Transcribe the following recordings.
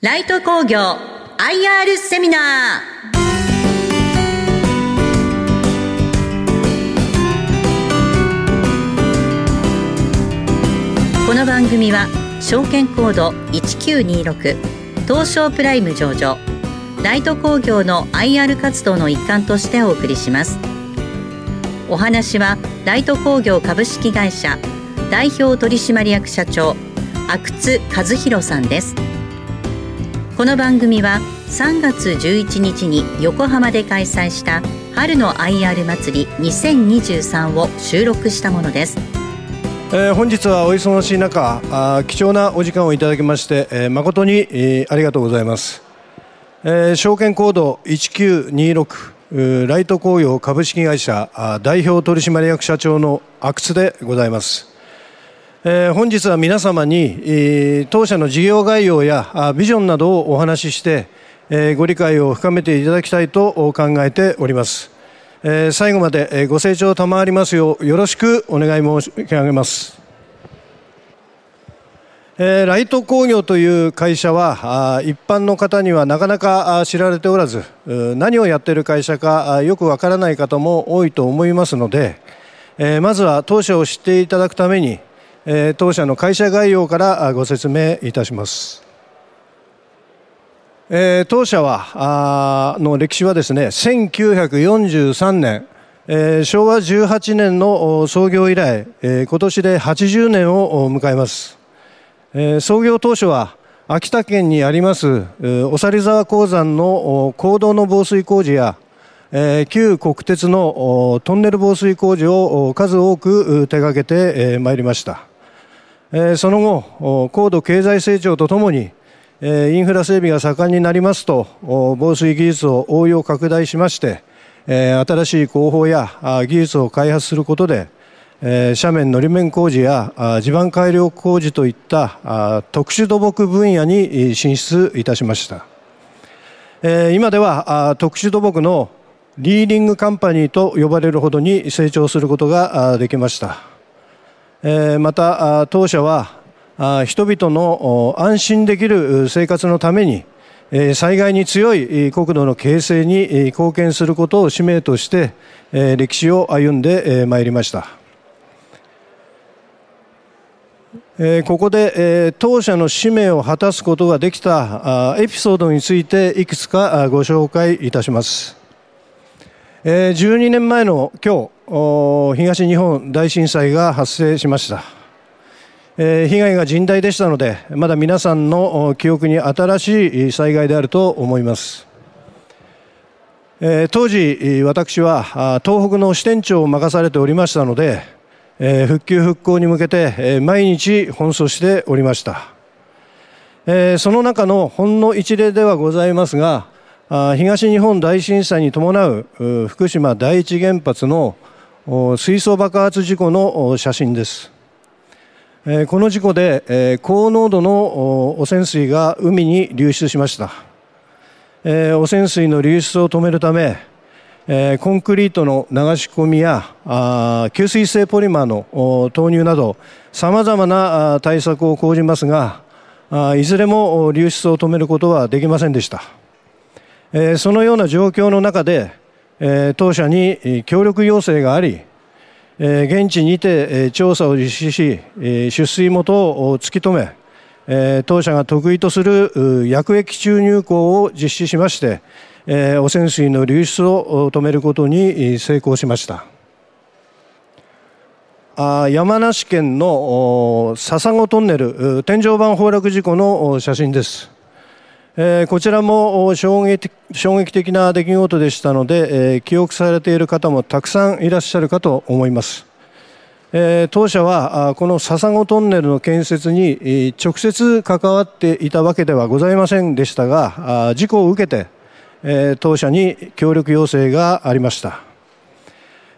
ライト工業 IR セミナー。この番組は証券コード1926東証プライム上場ライト工業の IR 活動の一環としてお送りします。お話はライト工業株式会社代表取締役社長阿久津和弘さんです。この番組は3月11日に横浜で開催した春の IR 祭り2023を収録したものです、えー、本日はお忙しい中あ貴重なお時間をいただきまして、えー、誠に、えー、ありがとうございます、えー、証券コード1926ライト工業株式会社代表取締役社長の阿久津でございます、本日は皆様に、当社の事業概要やビジョンなどをお話しして、えー、ご理解を深めていただきたいと考えております、えー、最後までご清聴賜りますようよろしくお願い申し上げます、えー、ライト工業という会社は一般の方にはなかなか知られておらず何をやっている会社かよくわからない方も多いと思いますので、まずは当社を知っていただくためにえ当社の会社概要からご説明いたします。え当社はの歴史はですね1943年、え昭和18年の創業以来、え今年で80年を迎えます、え創業当初は秋田県にありますおさり沢鉱山の坑道の防水工事やえ旧国鉄のトンネル防水工事を数多く手掛けてまいりました。その後、高度経済成長とともに、インフラ整備が盛んになりますと、防水技術を応用拡大しまして、新しい工法や技術を開発することで、斜面のり面工事や地盤改良工事といった特殊土木分野に進出いたしました。今では特殊土木のリーディングカンパニーと呼ばれるほどに成長することができました。また当社は人々の安心できる生活のために災害に強い国土の形成に貢献することを使命として歴史を歩んでまいりました。ここで当社の使命を果たすことができたエピソードについていくつかご紹介いたします。え12年前の今日東日本大震災が発生しました、え被害が甚大でしたのでまだ皆さんの記憶に新しい災害であると思います、え当時私は東北の支店長を任されておりましたので、え復旧復興に向けて毎日奔走しておりました、えその中のほんの一例ではございますが東日本大震災に伴う福島第一原発の水素爆発事故の写真です。この事故で高濃度の汚染水が海に流出しました。汚染水の流出を止めるため、コンクリートの流し込みや吸水性ポリマーの投入などさまざまな対策を講じますがいずれも流出を止めることはできませんでした。えそのような状況の中で、え当社に協力要請があり、え現地にて調査を実施し、出水元を突き止め、え当社が得意とする薬液注入口を実施しまして、え汚染水の流出を止めることに成功しました。山梨県の笹子トンネル天井板崩落事故の写真です。えー、こちらも衝撃衝撃的な出来事でしたので、えー、記憶されている方もたくさんいらっしゃるかと思います。えー、当社はこの笹子トンネルの建設に直接関わっていたわけではございませんでしたが事故を受けて、え、当社に協力要請がありました、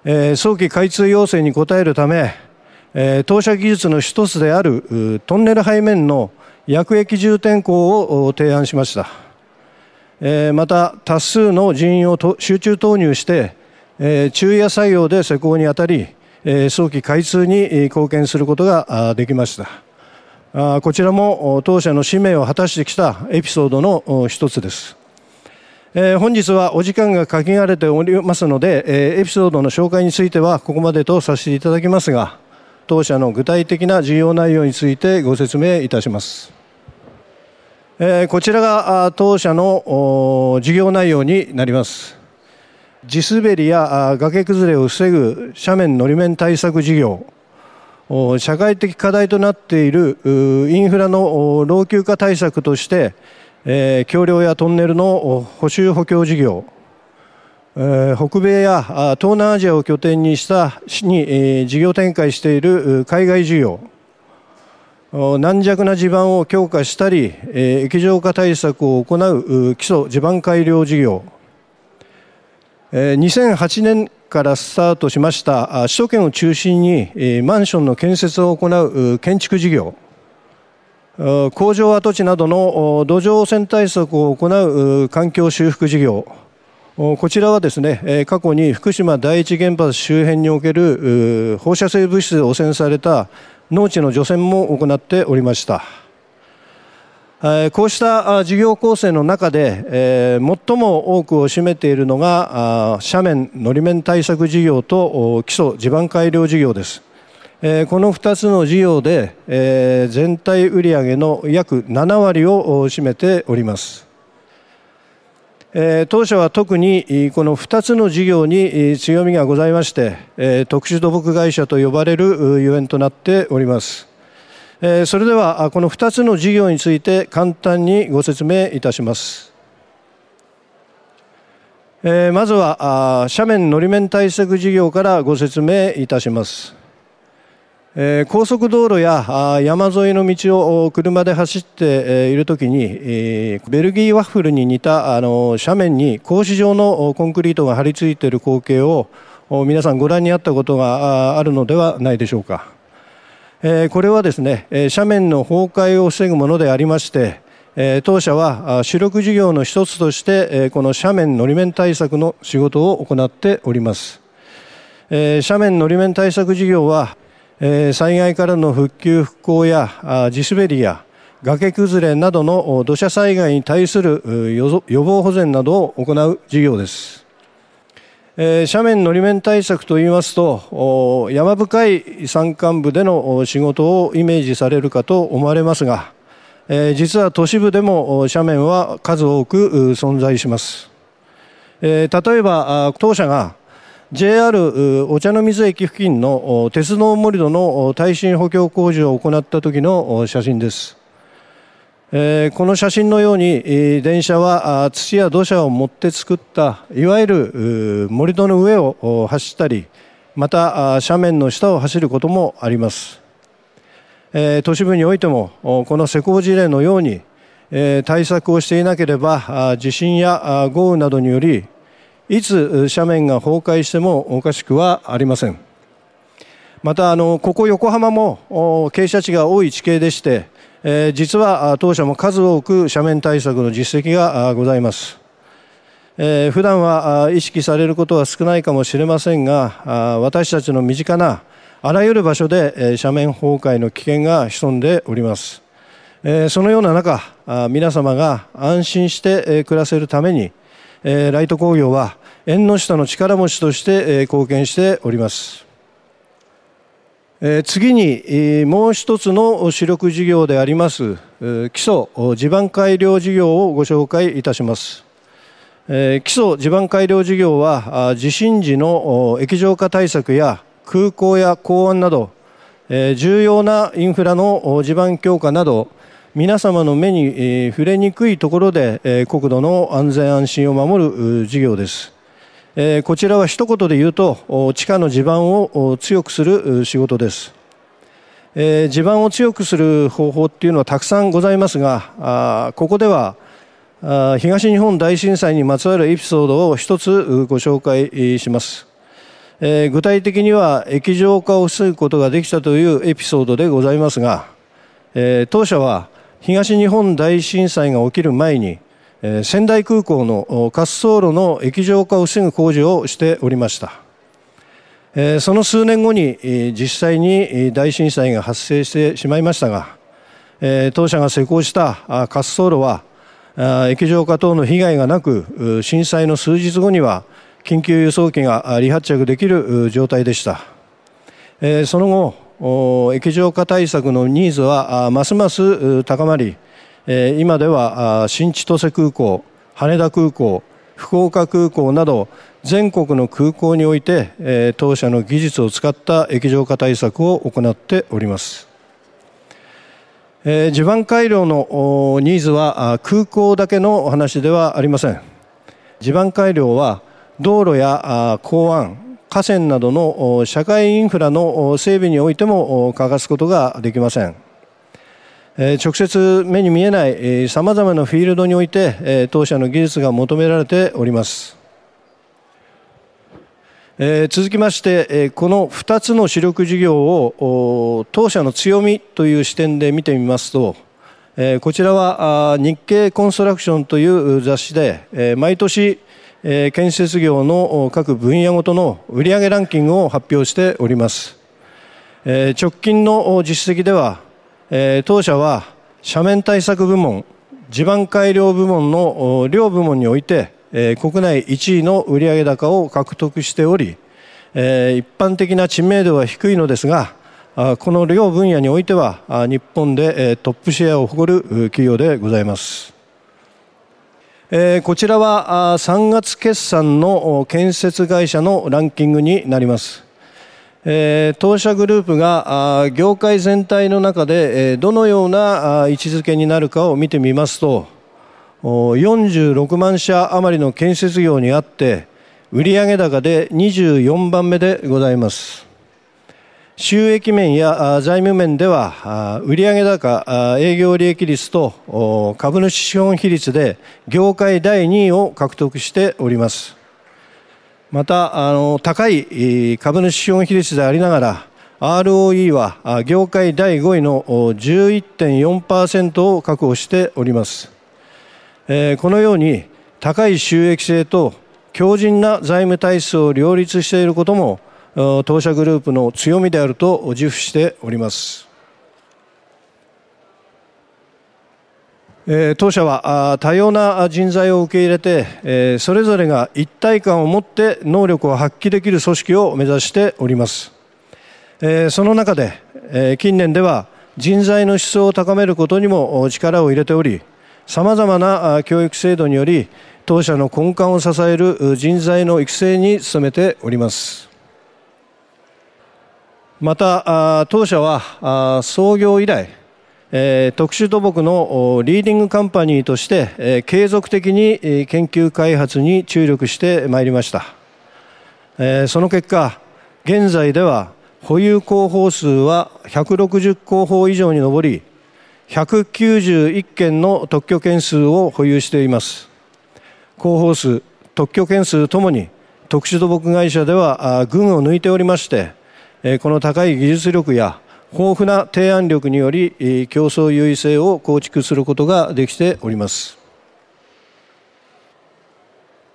え、早期開通要請に応えるため、え、当社技術の一つであるトンネル背面の薬液重点校を提案しました。また、多数の人員を集中投入して、昼夜作業で施工にあたり、早期開通に貢献することができました。こちらも当社の使命を果たしてきたエピソードの一つです。本日はお時間が限られておりますので、エピソードの紹介についてはここまでとさせていただきますが、当社の具体的な事業内容についてご説明いたします。こちらが当社の事業内容になります。地滑りや崖崩れを防ぐ斜面のり面対策事業、社会的課題となっているインフラの老朽化対策として、橋梁やトンネルの補修補強事業、北米や東南アジアを拠点にしたに事業展開している海外事業、軟弱な地盤を強化したり、液状化対策を行う基礎地盤改良事業、2008年からスタートしました首都圏を中心にマンションの建設を行う建築事業。工場跡地などの土壌汚染対策を行う環境修復事業。こちらはですね過去に福島第一原発周辺における放射性物質で汚染された農地の除染も行っておりました。こうした事業構成の中で最も多くを占めているのが斜面のり面対策事業と基礎地盤改良事業です。この2つの事業で全体売上の約7割を占めております。当社は特にこの2つの事業に強みがございまして特殊土木会社と呼ばれるゆえんとなっております。それではこの2つの事業について簡単にご説明いたします。まずは斜面のり面対策事業からご説明いたします。高速道路や山沿いの道を車で走っているときにベルギーワッフルに似たあの斜面に格子状のコンクリートが張り付いている光景を皆さんご覧になったことがあるのではないでしょうか。これはですね斜面の崩壊を防ぐものでありまして当社は主力事業の一つとしてこの斜面のり面対策の仕事を行っております斜面のり面対策事業は災害からの復旧復興や地滑りや崖崩れなどの土砂災害に対する予防保全などを行う事業です。斜面のり面対策といいますと山深い山間部での仕事をイメージされるかと思われますが実は都市部でも斜面は数多く存在します。例えば当社が JR お茶の水駅付近の鉄道盛り土の耐震補強工事を行った時の写真です。この写真のように、電車は土や土砂を持って作ったいわゆる盛り土の上を走ったりまた斜面の下を走ることもあります、都市部においてもこの施工事例のように、対策をしていなければ地震や豪雨などによりいつ斜面が崩壊してもおかしくはありませんまたあのここ横浜も傾斜地が多い地形でしてえ実は当社も数多く斜面対策の実績がございます。えー、普段は意識されることは少ないかもしれませんが私たちの身近なあらゆる場所で斜面崩壊の危険が潜んでおります。そのような中皆様が安心して暮らせるためにライト工業は縁の下の力持ちとして貢献しております。次にもう一つの主力事業であります基礎地盤改良事業をご紹介いたします基礎地盤改良事業は地震時の液状化対策や空港や港湾など重要なインフラの地盤強化など皆様の目に触れにくいところで国土の安全安心を守る事業ですえこちらは一言で言うと地下の地盤を強くする仕事です、え地盤を強くする方法っていうのはたくさんございますがあここではあ東日本大震災にまつわるエピソードを一つご紹介します、え具体的には液状化を防ぐことができたというエピソードでございますが、え当社は東日本大震災が起きる前に仙台空港の滑走路の液状化を防ぐ工事をしておりました。その数年後に実際に大震災が発生してしまいましたが当社が施工した滑走路は液状化等の被害がなく震災の数日後には緊急輸送機が離発着できる状態でした。その後液状化対策のニーズはますます高まり今では新千歳空港羽田空港福岡空港など全国の空港において当社の技術を使った液状化対策を行っております。地盤改良のニーズは空港だけの話ではありません。地盤改良は道路や港湾河川などの社会インフラの整備においても欠かすことができません。直接目に見えないさまざまなフィールドにおいて当社の技術が求められております。続きましてこの2つの主力事業を当社の強みという視点で見てみますとこちらは日経コンストラクションという雑誌で毎年建設業の各分野ごとの売上ランキングを発表しております。直近の実績ではえー、当社は斜面対策部門地盤改良部門の両部門において、えー、国内1位の売上高を獲得しており、えー、一般的な知名度は低いのですがこの両分野においては日本でトップシェアを誇る企業でございます。こちらは3月決算の建設会社のランキングになります。えー、当社グループが業界全体の中で、えー、どのような位置づけになるかを見てみますと46万社余りの建設業にあって売上高で24番目でございます。収益面や財務面では売上高営業利益率と株主資本比率で業界第2位を獲得しております。またあの高い株主資本比率でありながら ROE は業界第5位の11.4%を確保しております、え、このように高い収益性と強靭な財務体質を両立していることも当社グループの強みであると自負しております。当社は多様な人材を受け入れてそれぞれが一体感を持って能力を発揮できる組織を目指しております。その中で近年では人材の質を高めることにも力を入れておりさまざまな教育制度により当社の根幹を支える人材の育成に努めております。また当社は創業以来え特殊土木のリーディングカンパニーとして、え継続的に研究開発に注力してまいりました、えその結果現在では保有広報数は160広報以上に上り191件の特許件数を保有しています。広報数特許件数ともに特殊土木会社では群を抜いておりましてこの高い技術力や豊富な提案力により競争優位性を構築することができております。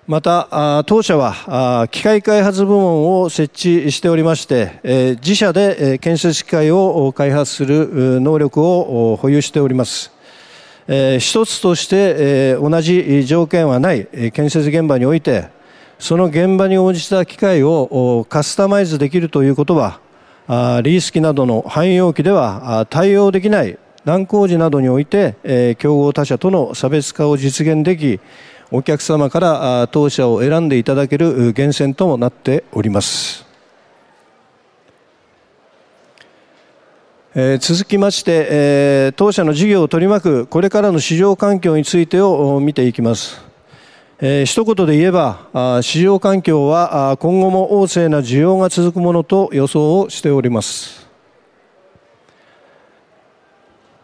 また当社は機械開発部門を設置しておりまして自社で建設機械を開発する能力を保有しております。一つとして同じ条件はない建設現場においてその現場に応じた機械をカスタマイズできるということはリース機などの汎用機では対応できない難工事などにおいて競合他社との差別化を実現できお客様から当社を選んでいただける源泉ともなっております。続きまして、当社の事業を取り巻くこれからの市場環境についてを見ていきます。えー、一言で言えば市場環境は今後も旺盛な需要が続くものと予想をしております、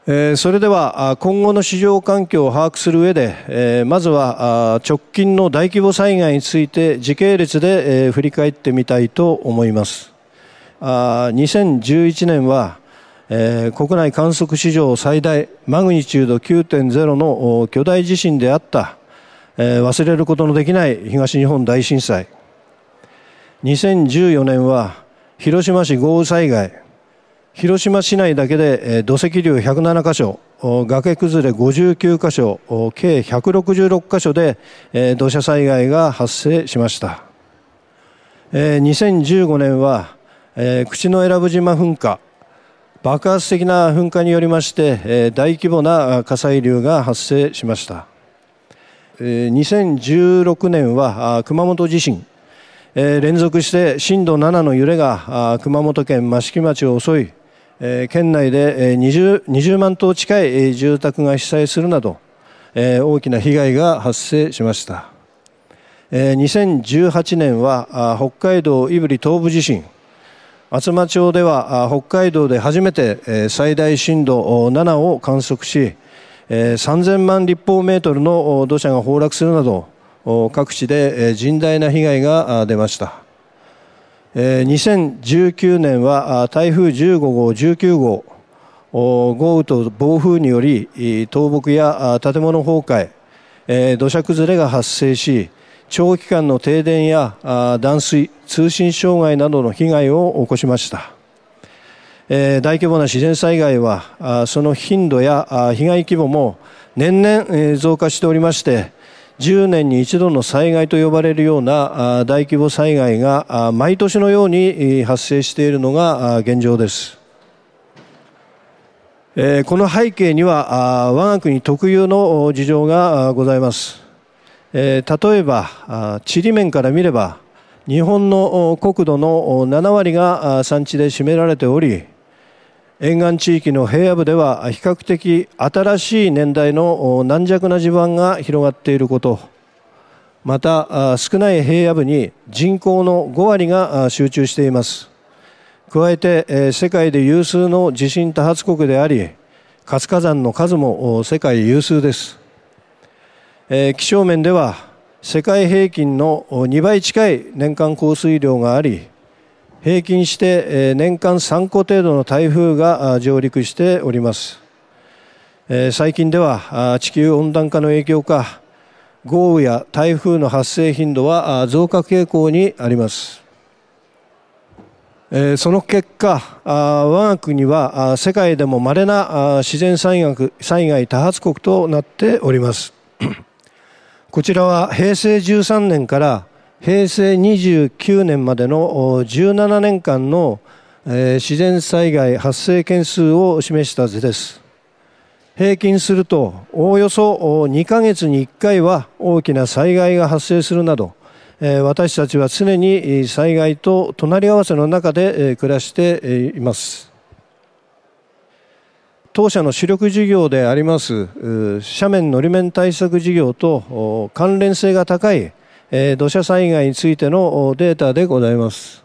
えー、それでは今後の市場環境を把握する上で、えー、まずは直近の大規模災害について時系列で、えー、振り返ってみたいと思います。あ2011年はえー、国内観測史上最大マグニチュード9.0の巨大地震であったえー、忘れることのできない東日本大震災。2014年は広島市豪雨災害。広島市内だけで土石流107箇所、崖崩れ59箇所、計166箇所で土砂災害が発生しました。2015年は口永良部島噴火、爆発的な噴火によりまして大規模な火砕流が発生しました。2016年は熊本地震、連続して震度7の揺れが熊本県益城町を襲い、県内で 20, 20万棟近い住宅が被災するなど大きな被害が発生しました。2018年は北海道胆振東部地震。厚真町では北海道で初めて最大震度7を観測し3000万立方メートルの土砂が崩落するなど各地で甚大な被害が出ました2019年は台風15号、19号、豪雨と暴風により倒木や建物崩壊、土砂崩れが発生し長期間の停電や断水、通信障害などの被害を起こしました。大規模な自然災害はその頻度や被害規模も年々増加しておりまして10年に一度の災害と呼ばれるような大規模災害が毎年のように発生しているのが現状です。この背景には我が国特有の事情がございます。例えば地理面から見れば日本の国土の7割が山地で占められており沿岸地域の平野部では比較的新しい年代の軟弱な地盤が広がっていること。また少ない平野部に人口の5割が集中しています。加えて世界で有数の地震多発国であり活火山の数も世界有数です。気象面では世界平均の2倍近い年間降水量があり平均して年間3個程度の台風が上陸しております。最近では地球温暖化の影響か豪雨や台風の発生頻度は増加傾向にあります。その結果我が国は世界でも稀な自然災害災害多発国となっております。こちらは平成13年から平成29年までの17年間の自然災害発生件数を示した図です。平均するとおおよそ2ヶ月に1回は大きな災害が発生するなど私たちは常に災害と隣り合わせの中で暮らしています。当社の主力事業であります斜面のり面対策事業と関連性が高いえー、土砂災害についてのデータでございます。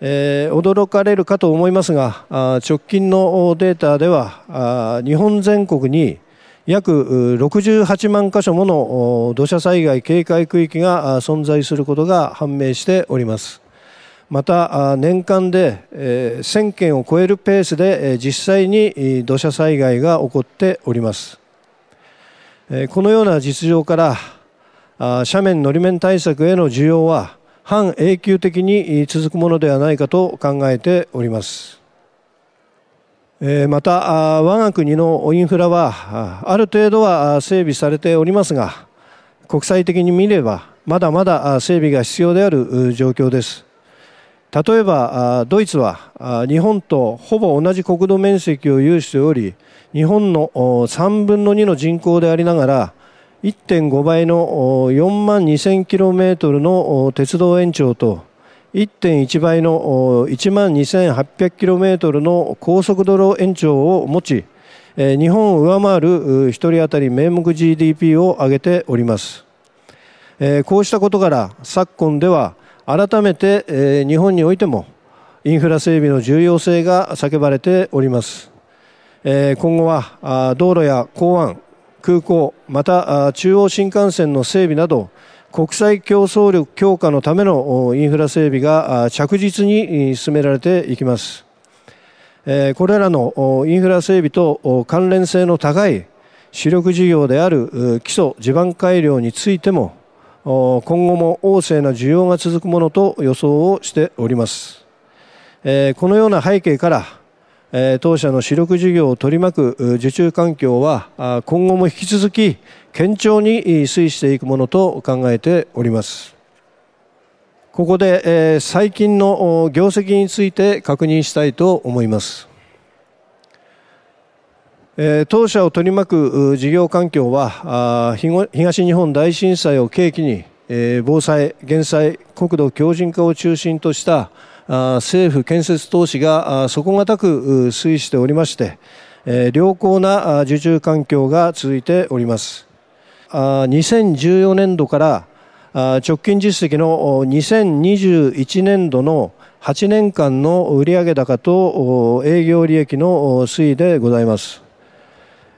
えー、驚かれるかと思いますが直近のデータでは日本全国に約68万箇所もの土砂災害警戒区域が存在することが判明しておりますまた年間で1000件を超えるペースで実際に土砂災害が起こっておりますこのような実情から斜面のり面対策への需要は半永久的に続くものではないかと考えております。また我が国のインフラはある程度は整備されておりますが国際的に見ればまだまだ整備が必要である状況です。例えばドイツは日本とほぼ同じ国土面積を有しており日本の3分の2の人口でありながら1.5倍の4万 2000km の鉄道延長と1.1倍の1万 2800km の高速道路延長を持ち日本を上回る1人当たり名目 GDP を上げております。こうしたことから昨今では改めて日本においてもインフラ整備の重要性が叫ばれております。今後は道路や港湾空港また中央新幹線の整備など国際競争力強化のためのインフラ整備が着実に進められていきます。これらのインフラ整備と関連性の高い主力事業である基礎地盤改良についても今後も旺盛な需要が続くものと予想をしております。このような背景から当社の主力事業を取り巻く受注環境は今後も引き続き堅調に推移していくものと考えております。ここで最近の業績について確認したいと思います。当社を取り巻く事業環境は東日本大震災を契機に防災減災国土強靭化を中心とした政府建設投資が底堅く推移しておりまして良好な受注環境が続いております。2014年度から直近実績の2021年度の8年間の売上高と営業利益の推移でございます、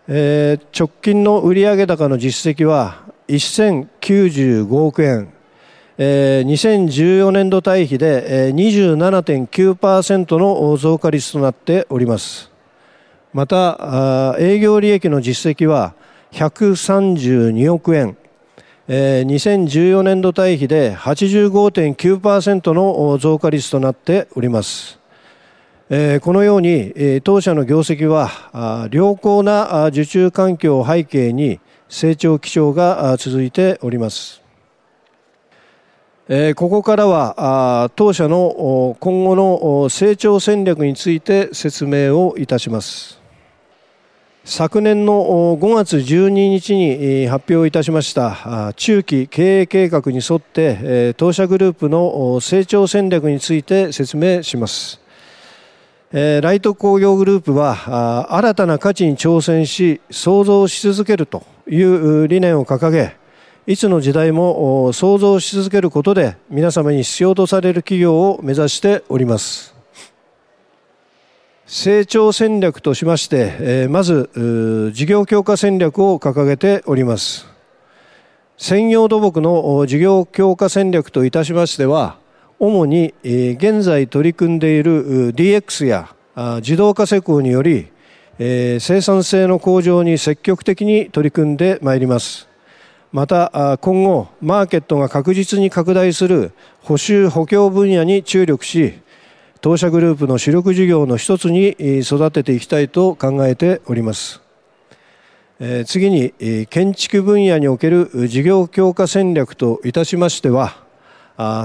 直近の売上高の実績は1095億円。えー、2014年度対比で、えー、27.9%の増加率となっております。また営業利益の実績は132億円、えー、2014年度対比で85.9%の増加率となっております、このように、当社の業績は良好な受注環境を背景に成長基調が続いております。えここからは当社の今後の成長戦略について説明をいたします。昨年の5月12日に発表いたしました中期経営計画に沿って当社グループの成長戦略について説明します。ライト工業グループは新たな価値に挑戦し創造し続けるという理念を掲げいつの時代も創造し続けることで皆様に必要とされる企業を目指しております。成長戦略としましてまず事業強化戦略を掲げております。専業土木の事業強化戦略といたしましては主に現在取り組んでいる DX や自動化施工により生産性の向上に積極的に取り組んでまいります。また今後マーケットが確実に拡大する補修補強分野に注力し当社グループの主力事業の一つに育てていきたいと考えております。次に建築分野における事業強化戦略といたしましては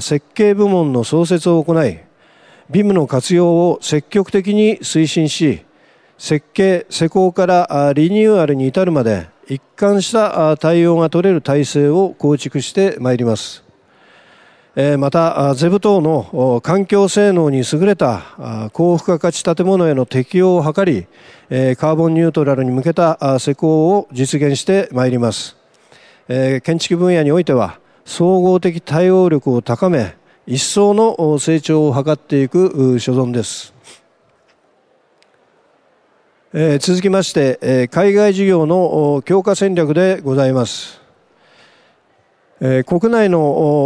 設計部門の創設を行いビムの活用を積極的に推進し設計施工からリニューアルに至るまで一貫した対応が取れる体制を構築してまいります。またゼブ等の環境性能に優れた高付加価値建物への適用を図りカーボンニュートラルに向けた施工を実現してまいります。建築分野においては総合的対応力を高め一層の成長を図っていく所存です。え、続きまして、え、海外事業の強化戦略でございます、え、国内の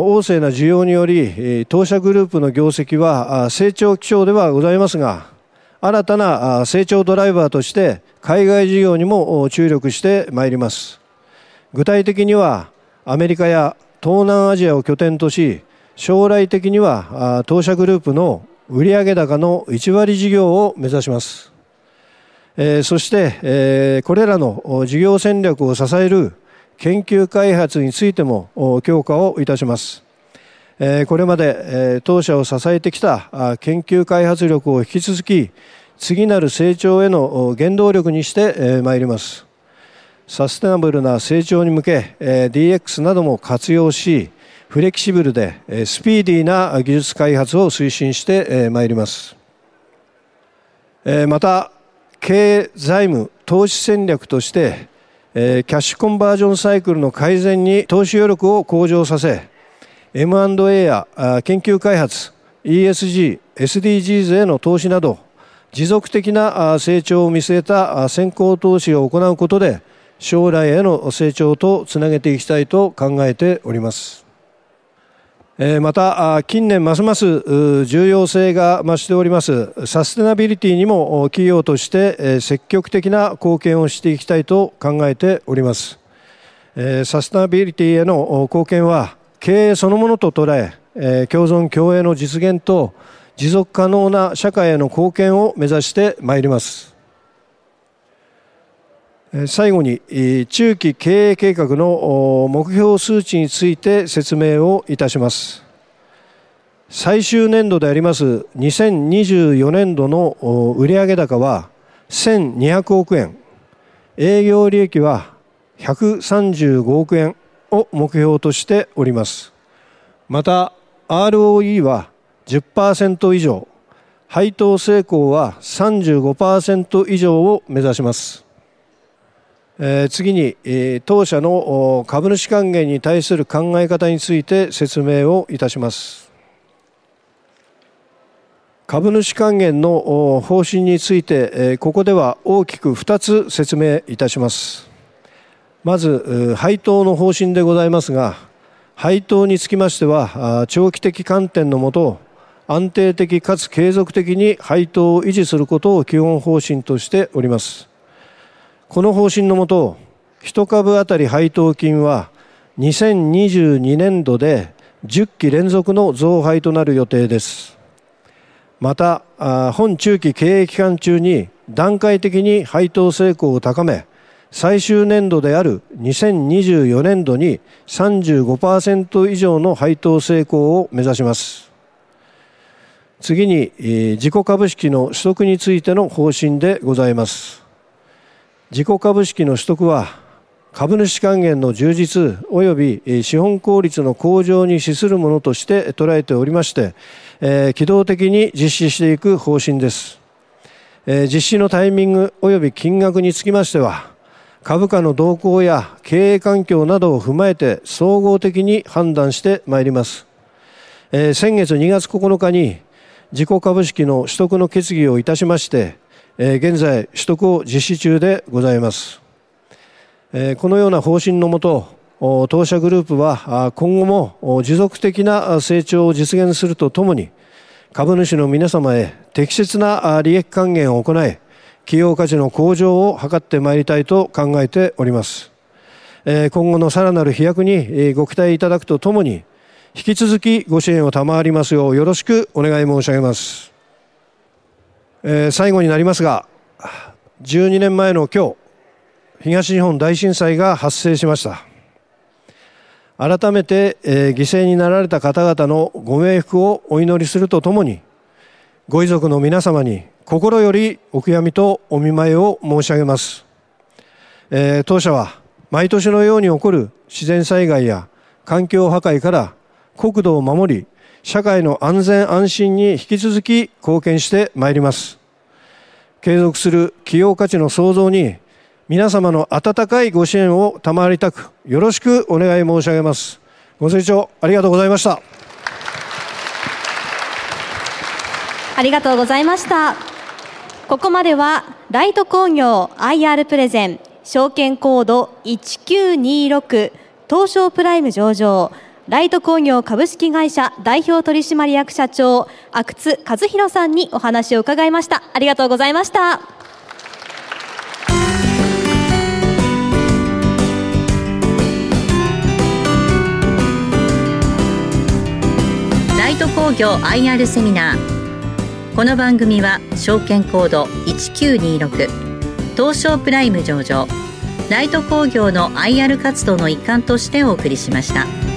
旺盛な需要により当社グループの業績は成長基調ではございますが新たな成長ドライバーとして海外事業にも注力してまいります。具体的にはアメリカや東南アジアを拠点とし将来的には当社グループの売上高の1割事業を目指します。えー、そして、えー、これらの事業戦略を支える研究開発についても強化をいたします。えー、これまで、えー、当社を支えてきた研究開発力を引き続き次なる成長への原動力にしてまいります。サステナブルな成長に向け DX なども活用しフレキシブルでスピーディーな技術開発を推進してまいります。また経営財務投資戦略として、キャッシュコンバージョンサイクルの改善に投資余力を向上させ M&A や研究開発 ESG、SDGs への投資など持続的な成長を見据えた先行投資を行うことで将来への成長とつなげていきたいと考えております。また近年ますます重要性が増しております。サステナビリティにも企業として積極的な貢献をしていきたいと考えております。サステナビリティへの貢献は経営そのものと捉え共存共栄の実現と持続可能な社会への貢献を目指してまいります。最後に中期経営計画の目標数値について説明をいたします。最終年度であります2024年度の売上高は1200億円。営業利益は135億円を目標としております。また ROE は10%以上。配当成功は35%以上を目指します、えー、次に、えー、当社の株主還元に対する考え方について説明をいたします。株主還元の方針についてえここでは大きく2つ説明いたします。まず配当の方針でございますが配当につきましては長期的観点のもと安定的かつ継続的に配当を維持することを基本方針としております。この方針のもと1株当たり配当金は2022年度で10期連続の増配となる予定です。また本中期経営期間中に段階的に配当成功を高め最終年度である2024年度に35%以上の配当成功を目指します。次に自己株式の取得についての方針でございます。自己株式の取得は株主還元の充実及び資本効率の向上に資するものとして捉えておりまして、え機動的に実施していく方針です、え実施のタイミング及び金額につきましては株価の動向や経営環境などを踏まえて総合的に判断してまいります、え先月2月9日に自己株式の取得の決議をいたしまして、え現在取得を実施中でございます。このような方針のもと当社グループは今後も持続的な成長を実現するとともに株主の皆様へ適切な利益還元を行い企業価値の向上を図ってまいりたいと考えております。今後のさらなる飛躍にご期待いただくとともに引き続きご支援を賜りますようよろしくお願い申し上げます。え最後になりますが12年前の今日東日本大震災が発生しました。改めて、えー、犠牲になられた方々のご冥福をお祈りするとともにご遺族の皆様に心よりお悔やみとお見舞いを申し上げます、えー、当社は毎年のように起こる自然災害や環境破壊から国土を守り社会の安全安心に引き続き貢献してまいります。継続する企業価値の創造に皆様の温かいご支援を賜りたくよろしくお願い申し上げます。ご清聴ありがとうございました。ありがとうございました。ここまではライト工業 IR プレゼン証券コード1926東証プライム上場ライト工業株式会社代表取締役社長阿久津和弘さんにお話を伺いました。ありがとうございました。ライト工業 IR セミナー。この番組は証券コード1926東証プライム上場。ライト工業の IR 活動の一環としてお送りしました。